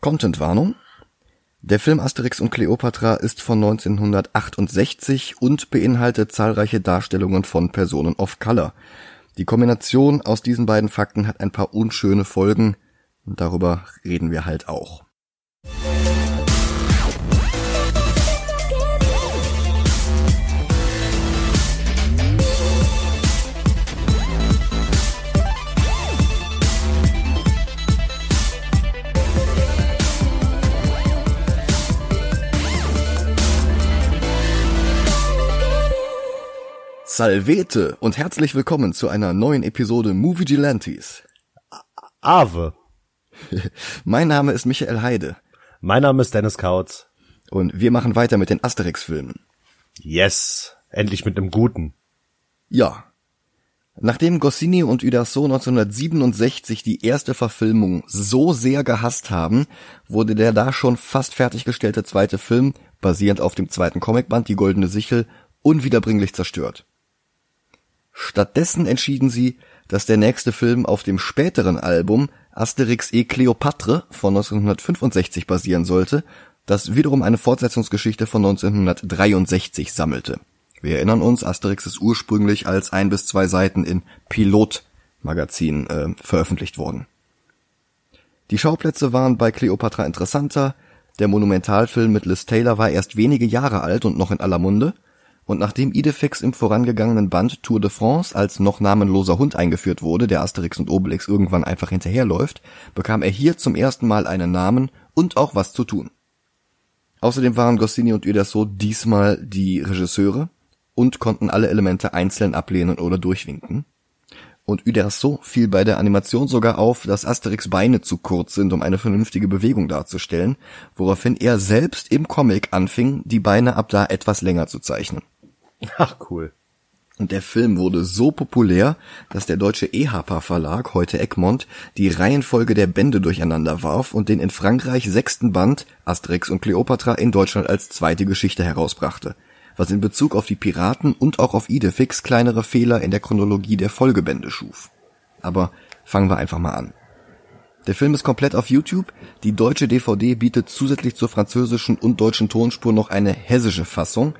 Contentwarnung. Der Film Asterix und Cleopatra ist von 1968 und beinhaltet zahlreiche Darstellungen von Personen of Color. Die Kombination aus diesen beiden Fakten hat ein paar unschöne Folgen darüber reden wir halt auch. Salvete und herzlich willkommen zu einer neuen Episode Movie Gelantes. Ave. Mein Name ist Michael Heide. Mein Name ist Dennis Kautz. Und wir machen weiter mit den Asterix-Filmen. Yes. Endlich mit einem guten. Ja. Nachdem Goscinny und Uderzo 1967 die erste Verfilmung so sehr gehasst haben, wurde der da schon fast fertiggestellte zweite Film, basierend auf dem zweiten Comicband Die Goldene Sichel, unwiederbringlich zerstört. Stattdessen entschieden sie, dass der nächste Film auf dem späteren Album Asterix et Cleopatre von 1965 basieren sollte, das wiederum eine Fortsetzungsgeschichte von 1963 sammelte. Wir erinnern uns, Asterix ist ursprünglich als ein bis zwei Seiten in Pilot-Magazin äh, veröffentlicht worden. Die Schauplätze waren bei Cleopatra interessanter, der Monumentalfilm mit Liz Taylor war erst wenige Jahre alt und noch in aller Munde, und nachdem Idefix im vorangegangenen Band Tour de France als noch namenloser Hund eingeführt wurde, der Asterix und Obelix irgendwann einfach hinterherläuft, bekam er hier zum ersten Mal einen Namen und auch was zu tun. Außerdem waren Goscinny und Uderso diesmal die Regisseure und konnten alle Elemente einzeln ablehnen oder durchwinken. Und Uderso fiel bei der Animation sogar auf, dass Asterix Beine zu kurz sind, um eine vernünftige Bewegung darzustellen, woraufhin er selbst im Comic anfing, die Beine ab da etwas länger zu zeichnen. Ach cool. Und der Film wurde so populär, dass der deutsche EHPA Verlag, heute Egmont, die Reihenfolge der Bände durcheinander warf und den in Frankreich sechsten Band Asterix und Cleopatra in Deutschland als zweite Geschichte herausbrachte, was in Bezug auf die Piraten und auch auf Idefix kleinere Fehler in der Chronologie der Folgebände schuf. Aber fangen wir einfach mal an. Der Film ist komplett auf YouTube. Die deutsche DVD bietet zusätzlich zur französischen und deutschen Tonspur noch eine hessische Fassung,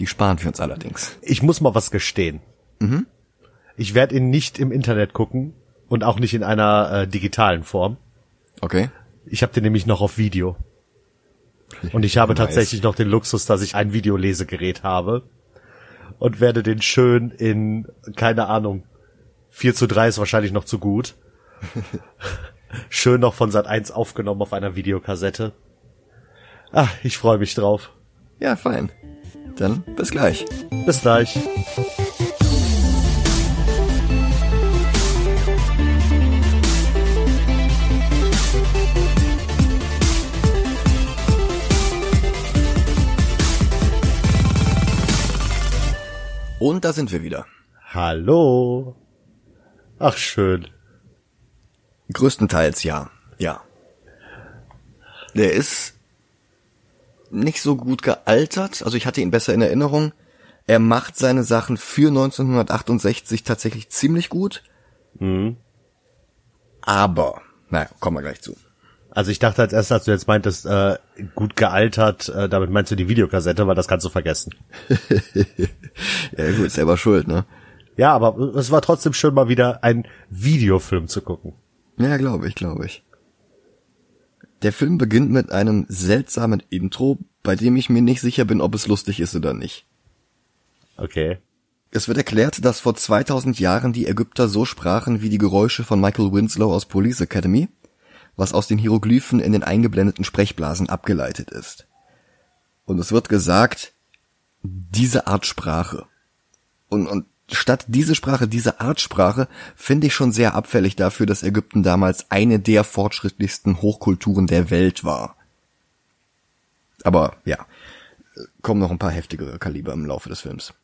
die sparen wir uns allerdings. Ich muss mal was gestehen. Mhm. Ich werde ihn nicht im Internet gucken und auch nicht in einer äh, digitalen Form. Okay. Ich habe den nämlich noch auf Video. Und ich habe nice. tatsächlich noch den Luxus, dass ich ein Videolesegerät habe und werde den schön in, keine Ahnung, 4 zu 3 ist wahrscheinlich noch zu gut. schön noch von Sat 1 aufgenommen auf einer Videokassette. Ah, ich freue mich drauf. Ja, fein. Dann bis gleich. Bis gleich. Und da sind wir wieder. Hallo. Ach schön. Größtenteils ja, ja. Der ist nicht so gut gealtert. Also ich hatte ihn besser in Erinnerung. Er macht seine Sachen für 1968 tatsächlich ziemlich gut. Mhm. Aber, naja, kommen wir gleich zu. Also ich dachte als erstes, als du jetzt meintest, äh, gut gealtert, äh, damit meinst du die Videokassette, weil das kannst du vergessen. ja gut, selber schuld, ne? Ja, aber es war trotzdem schön mal wieder ein Videofilm zu gucken. Ja, glaube ich, glaube ich. Der Film beginnt mit einem seltsamen Intro, bei dem ich mir nicht sicher bin, ob es lustig ist oder nicht. Okay. Es wird erklärt, dass vor 2000 Jahren die Ägypter so sprachen wie die Geräusche von Michael Winslow aus Police Academy, was aus den Hieroglyphen in den eingeblendeten Sprechblasen abgeleitet ist. Und es wird gesagt, diese Art Sprache. Und, und statt diese Sprache, diese Art Sprache, finde ich schon sehr abfällig dafür, dass Ägypten damals eine der fortschrittlichsten Hochkulturen der Welt war. Aber ja, kommen noch ein paar heftigere Kaliber im Laufe des Films.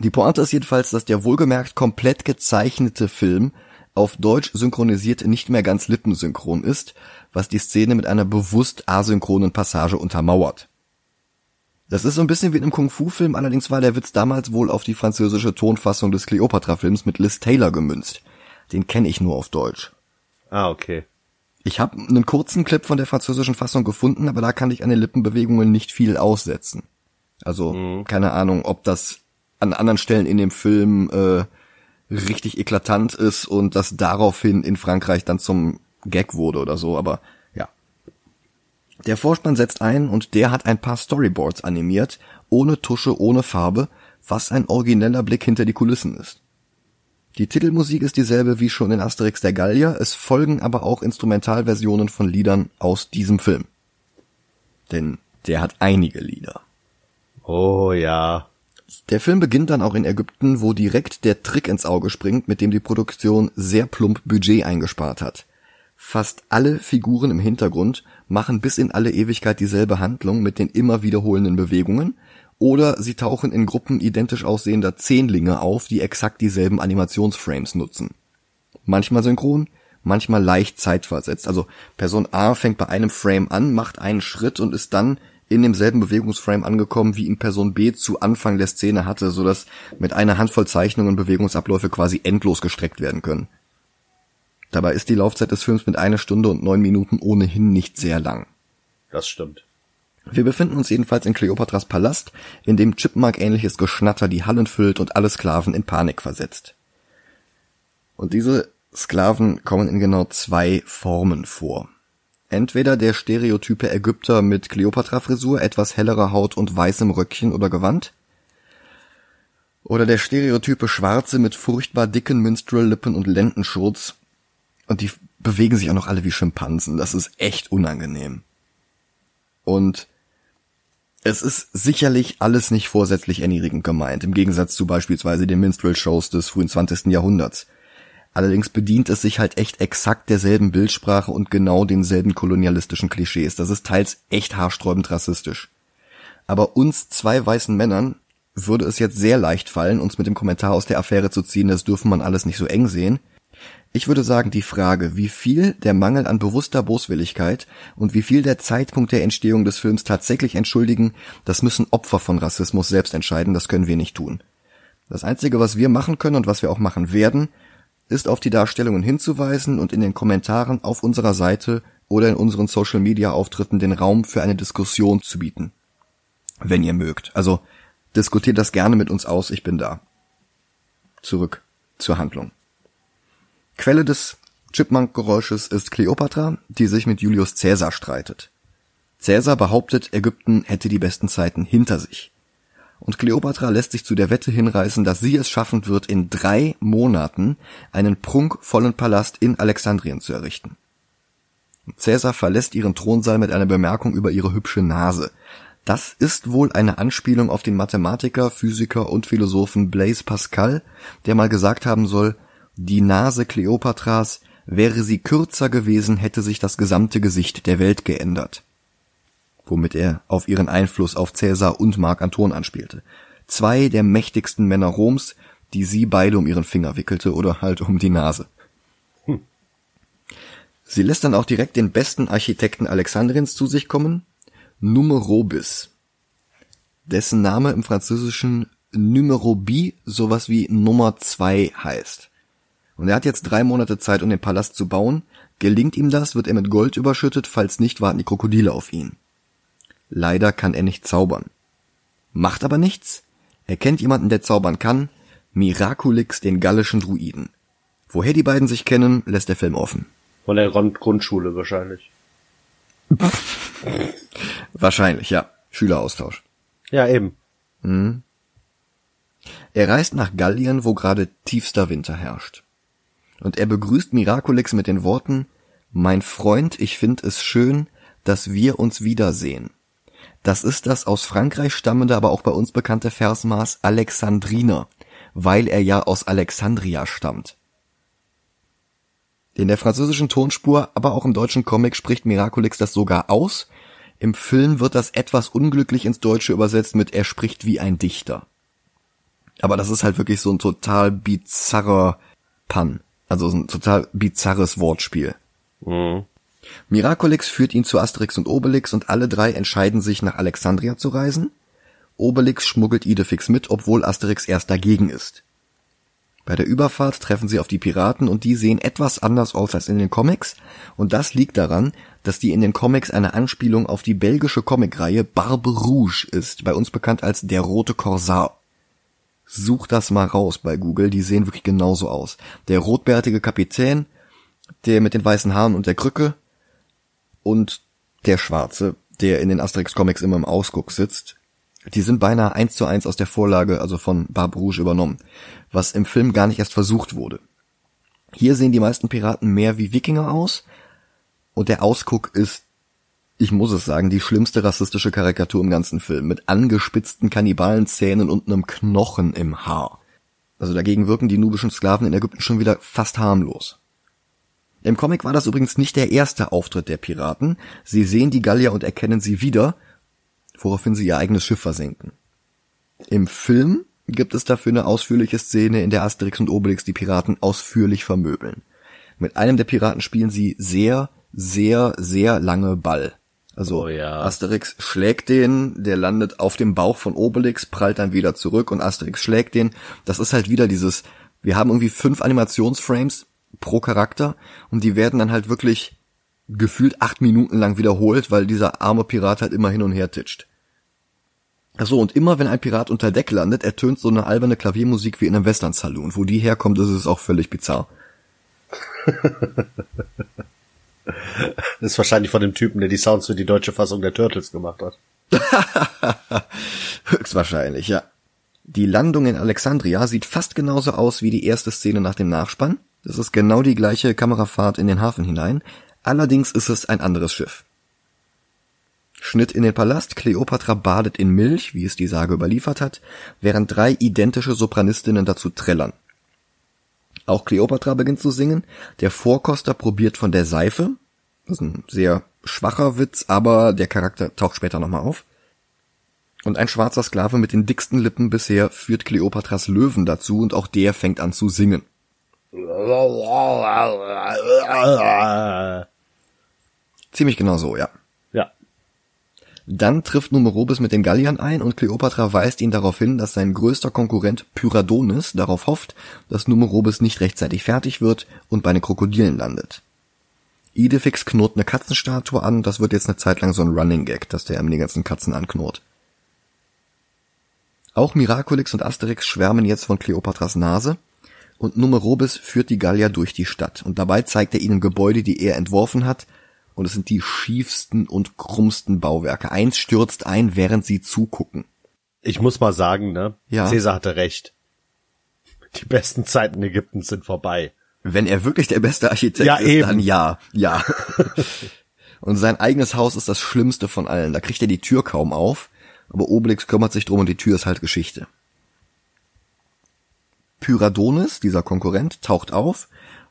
Die Pointe ist jedenfalls, dass der wohlgemerkt komplett gezeichnete Film auf Deutsch synchronisiert nicht mehr ganz lippensynchron ist, was die Szene mit einer bewusst asynchronen Passage untermauert. Das ist so ein bisschen wie in einem Kung-Fu-Film, allerdings war der Witz damals wohl auf die französische Tonfassung des Cleopatra-Films mit Liz Taylor gemünzt. Den kenne ich nur auf Deutsch. Ah, okay. Ich habe einen kurzen Clip von der französischen Fassung gefunden, aber da kann ich an den Lippenbewegungen nicht viel aussetzen. Also mhm. keine Ahnung, ob das an anderen Stellen in dem Film äh, richtig eklatant ist und das daraufhin in Frankreich dann zum Gag wurde oder so, aber. Der Vorspann setzt ein und der hat ein paar Storyboards animiert, ohne Tusche, ohne Farbe, was ein origineller Blick hinter die Kulissen ist. Die Titelmusik ist dieselbe wie schon in Asterix der Gallier, es folgen aber auch Instrumentalversionen von Liedern aus diesem Film. Denn der hat einige Lieder. Oh ja. Der Film beginnt dann auch in Ägypten, wo direkt der Trick ins Auge springt, mit dem die Produktion sehr plump Budget eingespart hat. Fast alle Figuren im Hintergrund machen bis in alle Ewigkeit dieselbe Handlung mit den immer wiederholenden Bewegungen, oder sie tauchen in Gruppen identisch aussehender Zehnlinge auf, die exakt dieselben Animationsframes nutzen. Manchmal synchron, manchmal leicht zeitversetzt. Also Person A fängt bei einem Frame an, macht einen Schritt und ist dann in demselben Bewegungsframe angekommen, wie ihn Person B zu Anfang der Szene hatte, so dass mit einer Handvoll Zeichnungen Bewegungsabläufe quasi endlos gestreckt werden können. Dabei ist die Laufzeit des Films mit einer Stunde und neun Minuten ohnehin nicht sehr lang. Das stimmt. Wir befinden uns jedenfalls in Kleopatras Palast, in dem Chipmunk-ähnliches Geschnatter die Hallen füllt und alle Sklaven in Panik versetzt. Und diese Sklaven kommen in genau zwei Formen vor. Entweder der stereotype Ägypter mit Kleopatra-Frisur, etwas hellerer Haut und weißem Röckchen oder Gewand, oder der stereotype Schwarze mit furchtbar dicken Minstrel-Lippen und Lendenschurz. Und die bewegen sich auch noch alle wie Schimpansen. Das ist echt unangenehm. Und es ist sicherlich alles nicht vorsätzlich erniedrigend gemeint, im Gegensatz zu beispielsweise den Minstrel-Shows des frühen 20. Jahrhunderts. Allerdings bedient es sich halt echt exakt derselben Bildsprache und genau denselben kolonialistischen Klischees. Das ist teils echt haarsträubend rassistisch. Aber uns zwei weißen Männern würde es jetzt sehr leicht fallen, uns mit dem Kommentar aus der Affäre zu ziehen, das dürfen man alles nicht so eng sehen. Ich würde sagen, die Frage, wie viel der Mangel an bewusster Boswilligkeit und wie viel der Zeitpunkt der Entstehung des Films tatsächlich entschuldigen, das müssen Opfer von Rassismus selbst entscheiden, das können wir nicht tun. Das Einzige, was wir machen können und was wir auch machen werden, ist auf die Darstellungen hinzuweisen und in den Kommentaren auf unserer Seite oder in unseren Social Media Auftritten den Raum für eine Diskussion zu bieten. Wenn ihr mögt. Also diskutiert das gerne mit uns aus, ich bin da. Zurück zur Handlung. Quelle des Chipmunk-Geräusches ist Kleopatra, die sich mit Julius Caesar streitet. Caesar behauptet, Ägypten hätte die besten Zeiten hinter sich. Und Kleopatra lässt sich zu der Wette hinreißen, dass sie es schaffen wird, in drei Monaten einen prunkvollen Palast in Alexandrien zu errichten. Caesar verlässt ihren Thronsaal mit einer Bemerkung über ihre hübsche Nase. Das ist wohl eine Anspielung auf den Mathematiker, Physiker und Philosophen Blaise Pascal, der mal gesagt haben soll, die Nase Kleopatras, wäre sie kürzer gewesen, hätte sich das gesamte Gesicht der Welt geändert. Womit er auf ihren Einfluss auf Cäsar und Mark Anton anspielte. Zwei der mächtigsten Männer Roms, die sie beide um ihren Finger wickelte oder halt um die Nase. Hm. Sie lässt dann auch direkt den besten Architekten Alexandriens zu sich kommen, Numerobis, dessen Name im Französischen Numero bi sowas wie Nummer zwei heißt. Und er hat jetzt drei Monate Zeit, um den Palast zu bauen. Gelingt ihm das, wird er mit Gold überschüttet, falls nicht, warten die Krokodile auf ihn. Leider kann er nicht zaubern. Macht aber nichts. Er kennt jemanden, der zaubern kann. Miraculix, den gallischen Druiden. Woher die beiden sich kennen, lässt der Film offen. Von der Grundschule wahrscheinlich. wahrscheinlich, ja. Schüleraustausch. Ja, eben. Mhm. Er reist nach Gallien, wo gerade tiefster Winter herrscht und er begrüßt Miraculix mit den Worten Mein Freund, ich find es schön, dass wir uns wiedersehen. Das ist das aus Frankreich stammende, aber auch bei uns bekannte Versmaß Alexandriner, weil er ja aus Alexandria stammt. In der französischen Tonspur, aber auch im deutschen Comic spricht Miraculix das sogar aus. Im Film wird das etwas unglücklich ins Deutsche übersetzt mit er spricht wie ein Dichter. Aber das ist halt wirklich so ein total bizarrer Pun. Also ein total bizarres Wortspiel. Mhm. Miraculix führt ihn zu Asterix und Obelix und alle drei entscheiden sich nach Alexandria zu reisen. Obelix schmuggelt Idefix mit, obwohl Asterix erst dagegen ist. Bei der Überfahrt treffen sie auf die Piraten und die sehen etwas anders aus als in den Comics und das liegt daran, dass die in den Comics eine Anspielung auf die belgische Comicreihe Barbe Rouge ist, bei uns bekannt als der rote Korsar. Such das mal raus bei Google, die sehen wirklich genauso aus. Der rotbärtige Kapitän, der mit den weißen Haaren und der Krücke und der Schwarze, der in den Asterix-Comics immer im Ausguck sitzt, die sind beinahe eins zu eins aus der Vorlage, also von Barbe Rouge übernommen, was im Film gar nicht erst versucht wurde. Hier sehen die meisten Piraten mehr wie Wikinger aus und der Ausguck ist, ich muss es sagen, die schlimmste rassistische Karikatur im ganzen Film, mit angespitzten Kannibalenzähnen und einem Knochen im Haar. Also dagegen wirken die nubischen Sklaven in Ägypten schon wieder fast harmlos. Im Comic war das übrigens nicht der erste Auftritt der Piraten. Sie sehen die Gallier und erkennen sie wieder, woraufhin sie ihr eigenes Schiff versenken. Im Film gibt es dafür eine ausführliche Szene, in der Asterix und Obelix die Piraten ausführlich vermöbeln. Mit einem der Piraten spielen sie sehr, sehr, sehr lange Ball. Also Oh ja. Asterix schlägt den, der landet auf dem Bauch von Obelix, prallt dann wieder zurück und Asterix schlägt den. Das ist halt wieder dieses, wir haben irgendwie fünf Animationsframes pro Charakter und die werden dann halt wirklich gefühlt acht Minuten lang wiederholt, weil dieser arme Pirat halt immer hin und her titscht. Ach so, und immer wenn ein Pirat unter Deck landet, ertönt so eine alberne Klaviermusik wie in einem Western-Saloon. Wo die herkommt, ist es auch völlig bizarr. Das ist wahrscheinlich von dem Typen, der die Sounds für die deutsche Fassung der Turtles gemacht hat. Höchstwahrscheinlich, ja. Die Landung in Alexandria sieht fast genauso aus wie die erste Szene nach dem Nachspann. Das ist genau die gleiche Kamerafahrt in den Hafen hinein. Allerdings ist es ein anderes Schiff. Schnitt in den Palast. Kleopatra badet in Milch, wie es die Sage überliefert hat, während drei identische Sopranistinnen dazu trällern. Auch Kleopatra beginnt zu singen. Der Vorkoster probiert von der Seife. Das ist ein sehr schwacher Witz, aber der Charakter taucht später nochmal auf. Und ein schwarzer Sklave mit den dicksten Lippen bisher führt Kleopatras Löwen dazu und auch der fängt an zu singen. Ziemlich genau so. Ja. Dann trifft Numerobis mit den Galliern ein und Kleopatra weist ihn darauf hin, dass sein größter Konkurrent Pyradonis darauf hofft, dass Numerobis nicht rechtzeitig fertig wird und bei den Krokodilen landet. Idefix knurrt eine Katzenstatue an, das wird jetzt eine Zeit lang so ein Running Gag, dass der ihm die ganzen Katzen anknurrt. Auch Miraculix und Asterix schwärmen jetzt von Kleopatras Nase und Numerobis führt die Gallier durch die Stadt und dabei zeigt er ihnen Gebäude, die er entworfen hat und es sind die schiefsten und krummsten Bauwerke. Eins stürzt ein, während sie zugucken. Ich muss mal sagen, ne? Ja. Caesar hatte recht. Die besten Zeiten Ägyptens sind vorbei. Wenn er wirklich der beste Architekt Ja, ist, eben. dann ja, ja. und sein eigenes Haus ist das schlimmste von allen. Da kriegt er die Tür kaum auf, aber Obelix kümmert sich drum und die Tür ist halt Geschichte. Pyradonis, dieser Konkurrent, taucht auf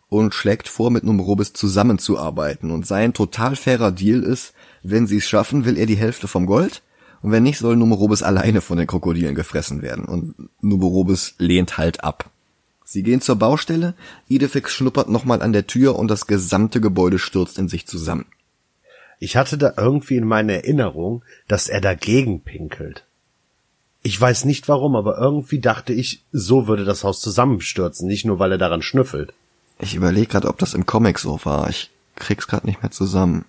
und schlägt vor, mit Numerobis zusammenzuarbeiten. Und sein total fairer Deal ist, wenn sie es schaffen, will er die Hälfte vom Gold und wenn nicht, soll Numerobis alleine von den Krokodilen gefressen werden. Und Numerobis lehnt halt ab. Sie gehen zur Baustelle, Idefix schnuppert nochmal an der Tür und das gesamte Gebäude stürzt in sich zusammen. Ich hatte da irgendwie in meiner Erinnerung, dass er dagegen pinkelt. Ich weiß nicht warum, aber irgendwie dachte ich, so würde das Haus zusammenstürzen, nicht nur weil er daran schnüffelt. Ich überlege gerade, ob das im Comic so war. Ich krieg's gerade nicht mehr zusammen.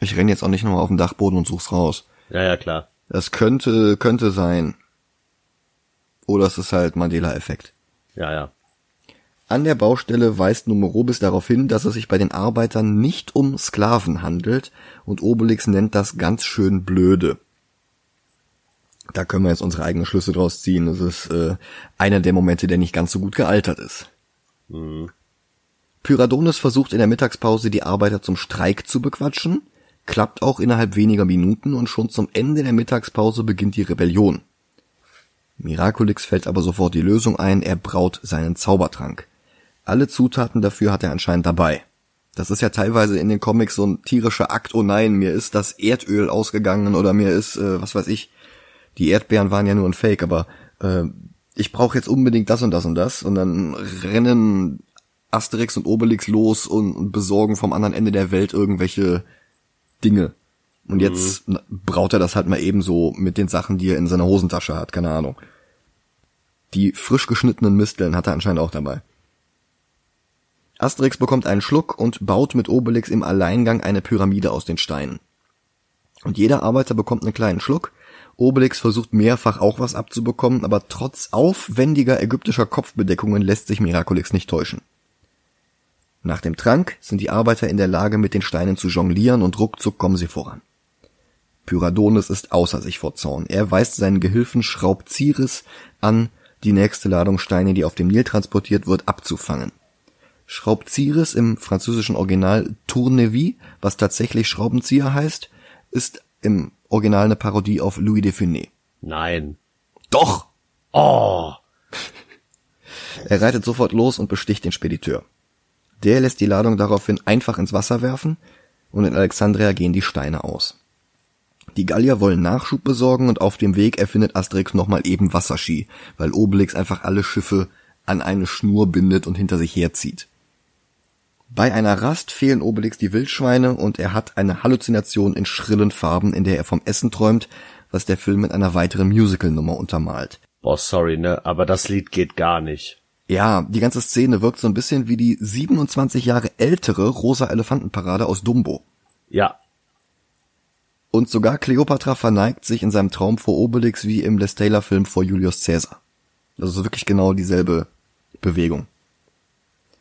Ich renn jetzt auch nicht nochmal auf den Dachboden und such's raus. Ja, ja, klar. Das könnte, könnte sein. Oder es ist halt Mandela-Effekt. Ja, ja. An der Baustelle weist Numerobis darauf hin, dass es sich bei den Arbeitern nicht um Sklaven handelt und Obelix nennt das ganz schön blöde. Da können wir jetzt unsere eigenen Schlüsse draus ziehen. Das ist äh, einer der Momente, der nicht ganz so gut gealtert ist. Pyradonis versucht in der Mittagspause die Arbeiter zum Streik zu bequatschen, klappt auch innerhalb weniger Minuten und schon zum Ende der Mittagspause beginnt die Rebellion. Miraculix fällt aber sofort die Lösung ein, er braut seinen Zaubertrank. Alle Zutaten dafür hat er anscheinend dabei. Das ist ja teilweise in den Comics so ein tierischer Akt, oh nein, mir ist das Erdöl ausgegangen oder mir ist, äh, was weiß ich, die Erdbeeren waren ja nur ein Fake, aber äh, ich brauche jetzt unbedingt das und das und das und dann rennen Asterix und Obelix los und, und besorgen vom anderen Ende der Welt irgendwelche Dinge. Und jetzt na, braut er das halt mal eben so mit den Sachen, die er in seiner Hosentasche hat, keine Ahnung. Die frisch geschnittenen Misteln hat er anscheinend auch dabei. Asterix bekommt einen Schluck und baut mit Obelix im Alleingang eine Pyramide aus den Steinen. Und jeder Arbeiter bekommt einen kleinen Schluck. Obelix versucht mehrfach auch was abzubekommen, aber trotz aufwendiger ägyptischer Kopfbedeckungen lässt sich Miraculix nicht täuschen. Nach dem Trank sind die Arbeiter in der Lage, mit den Steinen zu jonglieren und ruckzuck kommen sie voran. Pyradonis ist außer sich vor Zorn. Er weist seinen Gehilfen Schraubziris an, die nächste Ladung Steine, die auf dem Nil transportiert wird, abzufangen. Schraubziris im französischen Original Tournevis, was tatsächlich Schraubenzieher heißt, ist im Original eine Parodie auf Louis de Funès. Nein. Doch! Oh. Er reitet sofort los und besticht den Spediteur. Der lässt die Ladung daraufhin einfach ins Wasser werfen und in Alexandria gehen die Steine aus. Die Gallier wollen Nachschub besorgen und auf dem Weg erfindet Asterix nochmal eben Wasserski, weil Obelix einfach alle Schiffe an eine Schnur bindet und hinter sich herzieht. Bei einer Rast fehlen Obelix die Wildschweine und er hat eine Halluzination in schrillen Farben, in der er vom Essen träumt, was der Film mit einer weiteren Musical-Nummer untermalt. Boah, sorry, ne, aber das Lied geht gar nicht. Ja, die ganze Szene wirkt so ein bisschen wie die 27 Jahre ältere Rosa Elefantenparade aus Dumbo. Ja. Und sogar Cleopatra verneigt sich in seinem Traum vor Obelix wie im Les Taylor Film vor Julius Caesar. Also wirklich genau dieselbe Bewegung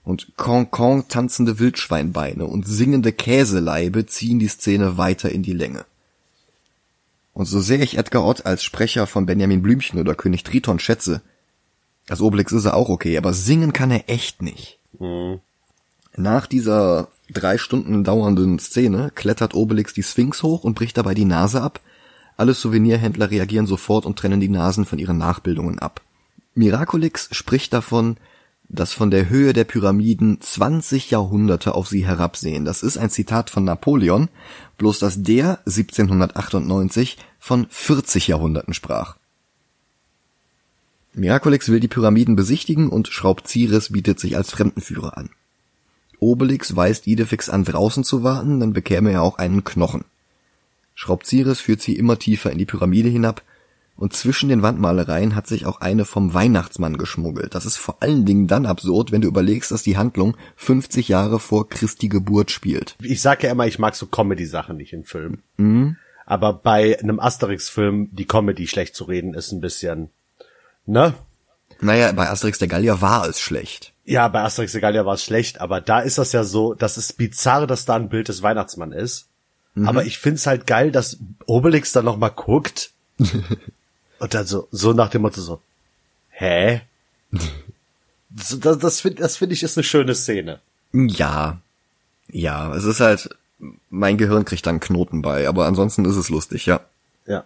und Con-Con tanzende Wildschweinbeine und singende Käseleibe ziehen die Szene weiter in die Länge. Und so sehr ich Edgar Ott als Sprecher von Benjamin Blümchen oder König Triton schätze, als Obelix ist er auch okay, aber singen kann er echt nicht. Mhm. Nach dieser drei Stunden dauernden Szene klettert Obelix die Sphinx hoch und bricht dabei die Nase ab. Alle Souvenirhändler reagieren sofort und trennen die Nasen von ihren Nachbildungen ab. Miraculix spricht davon, dass von der Höhe der Pyramiden 20 Jahrhunderte auf sie herabsehen. Das ist ein Zitat von Napoleon, bloß dass der 1798 von 40 Jahrhunderten sprach. Miraculix will die Pyramiden besichtigen und Schraubziris bietet sich als Fremdenführer an. Obelix weist Idefix an, draußen zu warten, dann bekäme er auch einen Knochen. Schraubziris führt sie immer tiefer in die Pyramide hinab, und zwischen den Wandmalereien hat sich auch eine vom Weihnachtsmann geschmuggelt. Das ist vor allen Dingen dann absurd, wenn du überlegst, dass die Handlung 50 Jahre vor Christi Geburt spielt. Ich sag ja immer, ich mag so Comedy-Sachen nicht in Filmen. Mhm. Aber bei einem Asterix-Film die Comedy schlecht zu reden ist ein bisschen, ne? Naja, bei Asterix der Gallier war es schlecht. Ja, bei Asterix der Gallier war es schlecht, aber da ist das ja so, das ist bizarr, dass da ein Bild des Weihnachtsmann ist. Mhm. Aber ich find's halt geil, dass Obelix dann noch mal guckt Und dann so, so nach dem Motto so, hä? das das finde das find ich ist eine schöne Szene. Ja. Ja, es ist halt, mein Gehirn kriegt dann Knoten bei, aber ansonsten ist es lustig, ja. Ja.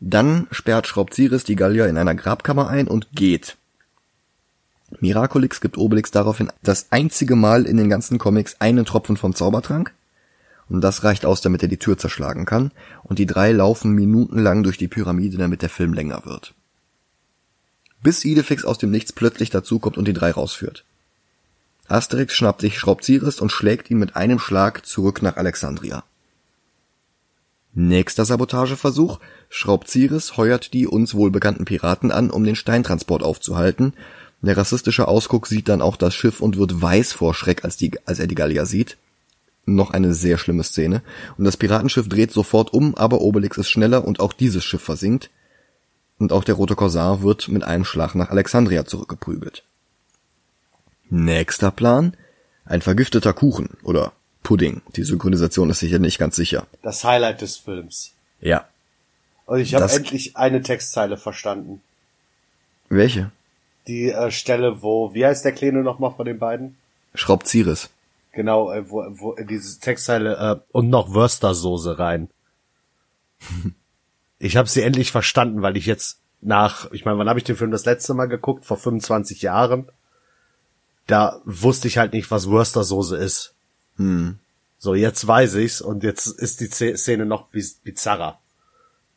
Dann sperrt Schraubziris die Gallier in einer Grabkammer ein und geht. Miraculix gibt Obelix daraufhin das einzige Mal in den ganzen Comics einen Tropfen vom Zaubertrank und das reicht aus, damit er die Tür zerschlagen kann, und die drei laufen minutenlang durch die Pyramide, damit der Film länger wird. Bis Idefix aus dem Nichts plötzlich dazukommt und die drei rausführt. Asterix schnappt sich Schraubziris und schlägt ihn mit einem Schlag zurück nach Alexandria. Nächster Sabotageversuch. Schraubziris heuert die uns wohlbekannten Piraten an, um den Steintransport aufzuhalten. Der rassistische Ausguck sieht dann auch das Schiff und wird weiß vor Schreck, als, die, als er die Gallier sieht noch eine sehr schlimme Szene. Und das Piratenschiff dreht sofort um, aber Obelix ist schneller und auch dieses Schiff versinkt. Und auch der Rote Korsar wird mit einem Schlag nach Alexandria zurückgeprügelt. Nächster Plan? Ein vergifteter Kuchen oder Pudding. Die Synchronisation ist sicher nicht ganz sicher. Das Highlight des Films. Ja. Und ich habe endlich eine Textzeile verstanden. Welche? Die äh, Stelle, wo, wie heißt der Kleine nochmal von den beiden? Schraubziris. Genau, äh, wo, wo diese Textzeile äh, und noch Würstersoße rein. ich habe sie endlich verstanden, weil ich jetzt nach, ich meine, wann habe ich den Film das letzte Mal geguckt? Vor 25 Jahren. Da wusste ich halt nicht, was Würstersoße ist. Hm. So, jetzt weiß ich's und jetzt ist die Szene noch bizarrer.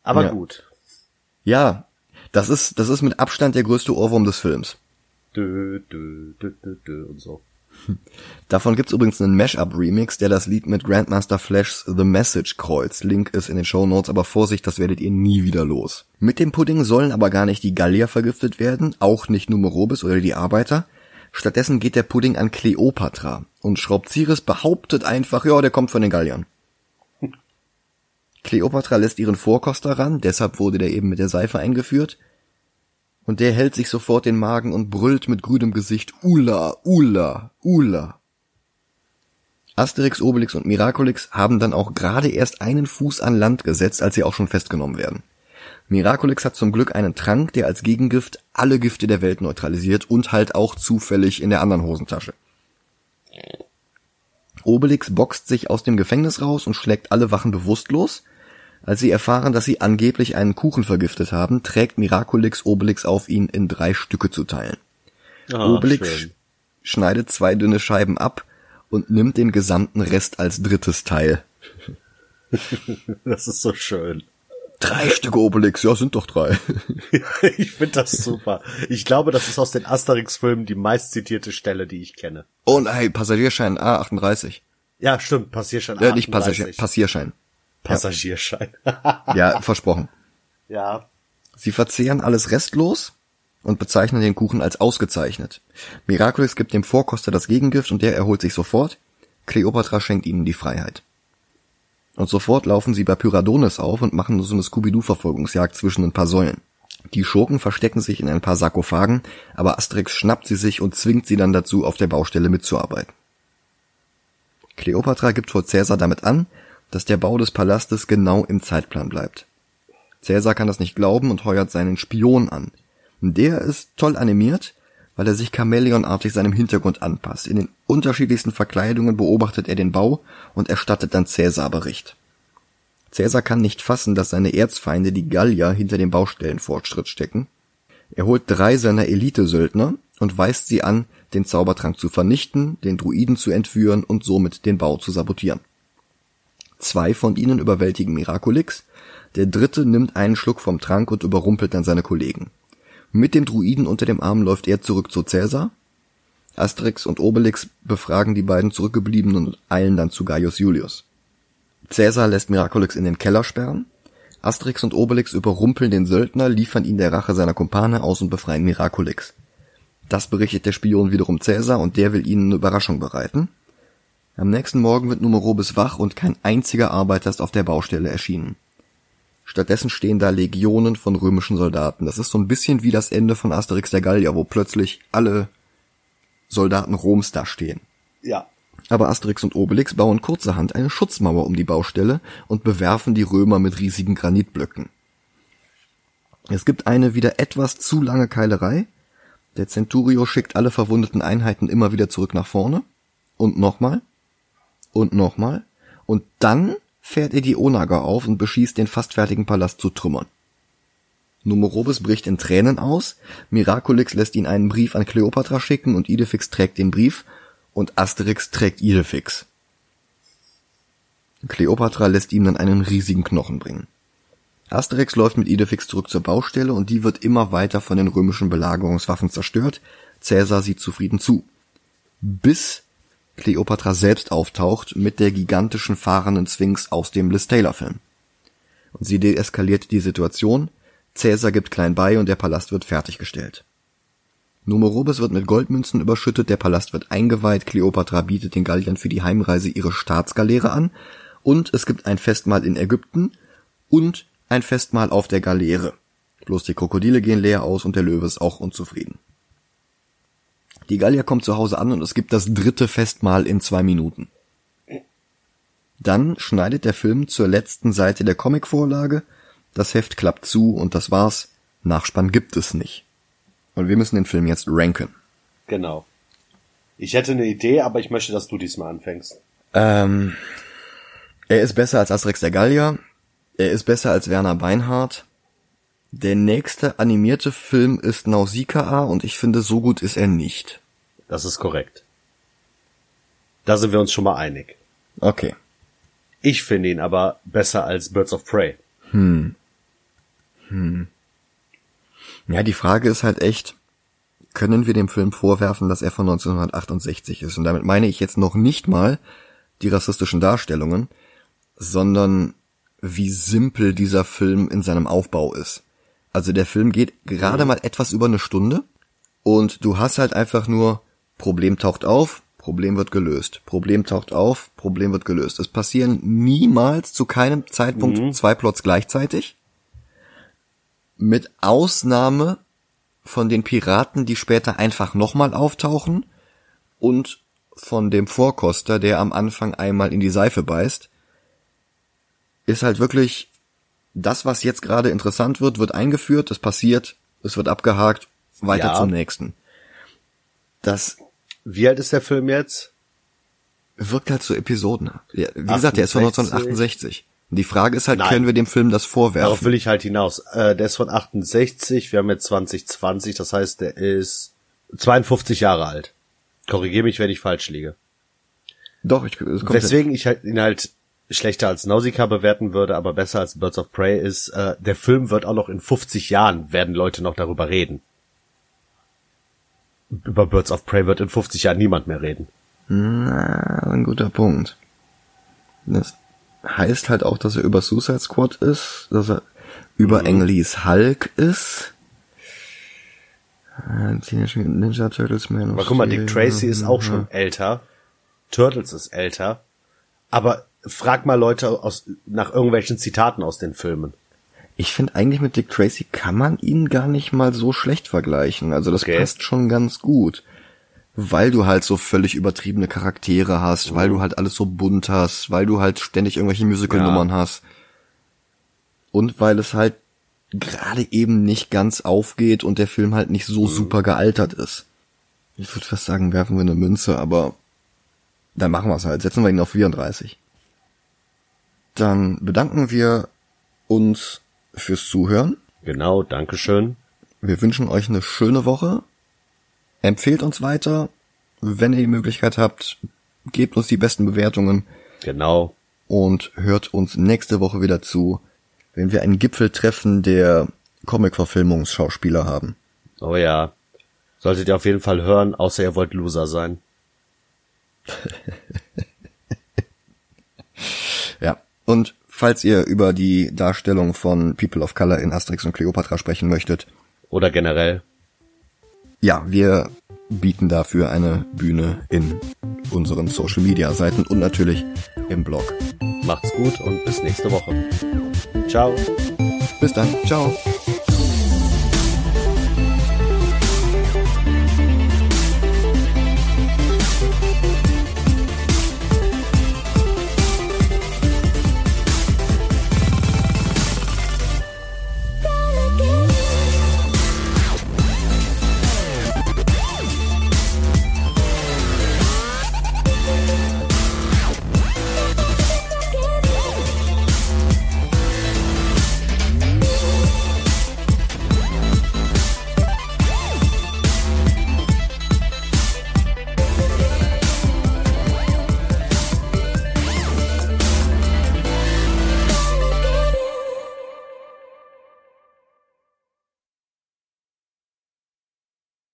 Aber ja. gut. Ja, das ist, das ist mit Abstand der größte Ohrwurm des Films. Dö, dö, dö, dö, dö und so. Davon gibt's übrigens einen Mashup-Remix, der das Lied mit Grandmaster Flash's The Message kreuzt. Link ist in den Show Notes, aber Vorsicht, das werdet ihr nie wieder los. Mit dem Pudding sollen aber gar nicht die Gallier vergiftet werden, auch nicht Numerobis oder die Arbeiter. Stattdessen geht der Pudding an Kleopatra und Schraubzieres behauptet einfach, ja, der kommt von den Galliern. Kleopatra lässt ihren Vorkoster ran, deshalb wurde der eben mit der Seife eingeführt. Und der hält sich sofort den Magen und brüllt mit grünem Gesicht Ula, Ula, Ula. Asterix, Obelix und Miraculix haben dann auch gerade erst einen Fuß an Land gesetzt, als sie auch schon festgenommen werden. Miraculix hat zum Glück einen Trank, der als Gegengift alle Gifte der Welt neutralisiert und halt auch zufällig in der anderen Hosentasche. Obelix boxt sich aus dem Gefängnis raus und schlägt alle Wachen bewusstlos. Als sie erfahren, dass sie angeblich einen Kuchen vergiftet haben, trägt Miraculix Obelix auf, ihn in drei Stücke zu teilen. Ah, Obelix schön. schneidet zwei dünne Scheiben ab und nimmt den gesamten Rest als drittes Teil. Das ist so schön. Drei Stücke Obelix, ja, sind doch drei. ich finde das super. Ich glaube, das ist aus den Asterix-Filmen die meistzitierte Stelle, die ich kenne. Und hey, Passagierschein A38. Ja, stimmt, Passierschein. Äh, nicht 38. Passagier, Passierschein. Passagierschein. Ja, versprochen. ja. Sie verzehren alles restlos und bezeichnen den Kuchen als ausgezeichnet. Miraculix gibt dem Vorkoster das Gegengift und der erholt sich sofort. Kleopatra schenkt ihnen die Freiheit. Und sofort laufen sie bei Pyradonis auf und machen so eine Scooby-Doo-Verfolgungsjagd zwischen ein paar Säulen. Die Schurken verstecken sich in ein paar Sarkophagen, aber Asterix schnappt sie sich und zwingt sie dann dazu, auf der Baustelle mitzuarbeiten. Kleopatra gibt vor Cäsar damit an, dass der Bau des Palastes genau im Zeitplan bleibt. Cäsar kann das nicht glauben und heuert seinen Spion an. Der ist toll animiert, weil er sich Chamäleonartig seinem Hintergrund anpasst. In den unterschiedlichsten Verkleidungen beobachtet er den Bau und erstattet dann Cäsar Bericht. Cäsar kann nicht fassen, dass seine Erzfeinde, die Gallier, hinter dem Baustellenfortschritt stecken. Er holt drei seiner Elite-Söldner und weist sie an, den Zaubertrank zu vernichten, den Druiden zu entführen und somit den Bau zu sabotieren. Zwei von ihnen überwältigen Miraculix, der dritte nimmt einen Schluck vom Trank und überrumpelt dann seine Kollegen. Mit dem Druiden unter dem Arm läuft er zurück zu Cäsar. Asterix und Obelix befragen die beiden Zurückgebliebenen und eilen dann zu Gaius Julius. Cäsar lässt Miraculix in den Keller sperren. Asterix und Obelix überrumpeln den Söldner, liefern ihn der Rache seiner Kumpane aus und befreien Miraculix. Das berichtet der Spion wiederum Cäsar und der will ihnen eine Überraschung bereiten. Am nächsten Morgen wird Numerobis wach und kein einziger Arbeiter ist auf der Baustelle erschienen. Stattdessen stehen da Legionen von römischen Soldaten. Das ist so ein bisschen wie das Ende von Asterix der Gallier, wo plötzlich alle Soldaten Roms da stehen. Ja. Aber Asterix und Obelix bauen kurzerhand eine Schutzmauer um die Baustelle und bewerfen die Römer mit riesigen Granitblöcken. Es gibt eine wieder etwas zu lange Keilerei. Der Centurio schickt alle verwundeten Einheiten immer wieder zurück nach vorne. Und nochmal. Und nochmal. Und dann fährt er die Onager auf und beschießt den fast fertigen Palast zu Trümmern. Numerobis bricht in Tränen aus, Miraculix lässt ihn einen Brief an Kleopatra schicken und Idefix trägt den Brief und Asterix trägt Idefix. Kleopatra lässt ihm dann einen riesigen Knochen bringen. Asterix läuft mit Idefix zurück zur Baustelle und die wird immer weiter von den römischen Belagerungswaffen zerstört. Cäsar sieht zufrieden zu. Bis Kleopatra selbst auftaucht mit der gigantischen fahrenden Sphinx aus dem Liz Taylor Film. Und sie deeskaliert die Situation, Cäsar gibt klein bei und der Palast wird fertiggestellt. Numerobis wird mit Goldmünzen überschüttet, der Palast wird eingeweiht, Kleopatra bietet den Galliern für die Heimreise ihre Staatsgaleere an und es gibt ein Festmahl in Ägypten und ein Festmahl auf der Galeere. Bloß die Krokodile gehen leer aus und der Löwe ist auch unzufrieden. Die Gallier kommt zu Hause an und es gibt das dritte Festmahl in zwei Minuten. Dann schneidet der Film zur letzten Seite der Comicvorlage, das Heft klappt zu und das war's. Nachspann gibt es nicht. Und wir müssen den Film jetzt ranken. Genau. Ich hätte eine Idee, aber ich möchte, dass du diesmal anfängst. Ähm, er ist besser als Asterix der Gallier. Er ist besser als Werner Beinhardt. Der nächste animierte Film ist Nausicaa und ich finde, so gut ist er nicht. Das ist korrekt. Da sind wir uns schon mal einig. Okay. Ich finde ihn aber besser als Birds of Prey. Ja, die Frage ist halt echt, können wir dem Film vorwerfen, dass er von 1968 ist? Und damit meine ich jetzt noch nicht mal die rassistischen Darstellungen, sondern wie simpel dieser Film in seinem Aufbau ist. Also der Film geht gerade mal etwas über eine Stunde und du hast halt einfach nur Problem taucht auf, Problem wird gelöst, Problem taucht auf, Problem wird gelöst. Es passieren niemals zu keinem Zeitpunkt mhm. zwei Plots gleichzeitig. Mit Ausnahme von den Piraten, die später einfach nochmal auftauchen und von dem Vorkoster, der am Anfang einmal in die Seife beißt, ist halt wirklich das, was jetzt gerade interessant wird, wird eingeführt, es passiert, es wird abgehakt, weiter ja. zum nächsten. Das. Wie alt ist der Film jetzt? Wirkt halt so Episoden. Ja, wie 68. gesagt, der ist von 1968. Die Frage ist halt, Nein. können wir dem Film das vorwerfen? Darauf will ich halt hinaus. Äh, der ist von 68, wir haben jetzt 2020, das heißt, der ist 52 Jahre alt. Korrigiere mich, wenn ich falsch liege. Doch, ich, Weswegen ich halt ihn halt schlechter als Nausicaa bewerten würde, aber besser als Birds of Prey ist, äh, der Film wird auch noch in 50 Jahren werden Leute noch darüber reden. Über Birds of Prey wird in 50 Jahren niemand mehr reden. Na, ein guter Punkt. Das heißt halt auch, dass er über Suicide Squad ist, dass er über mhm. Englis Hulk ist. Äh, Teenage Ninja Turtles Man Aber guck mal, Dick Tracy ist auch schon älter. Turtles ist älter. Aber frag mal Leute aus, nach irgendwelchen Zitaten aus den Filmen. Ich finde eigentlich mit Dick Tracy kann man ihn gar nicht mal so schlecht vergleichen. Also das okay. passt schon ganz gut weil du halt so völlig übertriebene Charaktere hast, mhm. weil du halt alles so bunt hast, weil du halt ständig irgendwelche Musical-Nummern ja. hast. Und weil es halt gerade eben nicht ganz aufgeht und der Film halt nicht so mhm. super gealtert ist. Ich würde fast sagen, werfen wir eine Münze, aber dann machen wir es halt. Setzen wir ihn auf 34. Dann bedanken wir uns fürs Zuhören. Genau, Dankeschön. Wir wünschen euch eine schöne Woche Empfehlt uns weiter. Wenn ihr die Möglichkeit habt, gebt uns die besten Bewertungen. Genau. Und hört uns nächste Woche wieder zu, wenn wir ein Gipfeltreffen der Comic-Verfilmungsschauspieler haben. Oh ja. Solltet ihr auf jeden Fall hören, außer ihr wollt Loser sein. ja. Und falls ihr über die Darstellung von People of Color in Asterix und Cleopatra sprechen möchtet. Oder generell ja, wir bieten dafür eine Bühne in unseren Social Media Seiten und natürlich im Blog. Macht's gut und bis nächste Woche. Ciao. Bis dann. Ciao.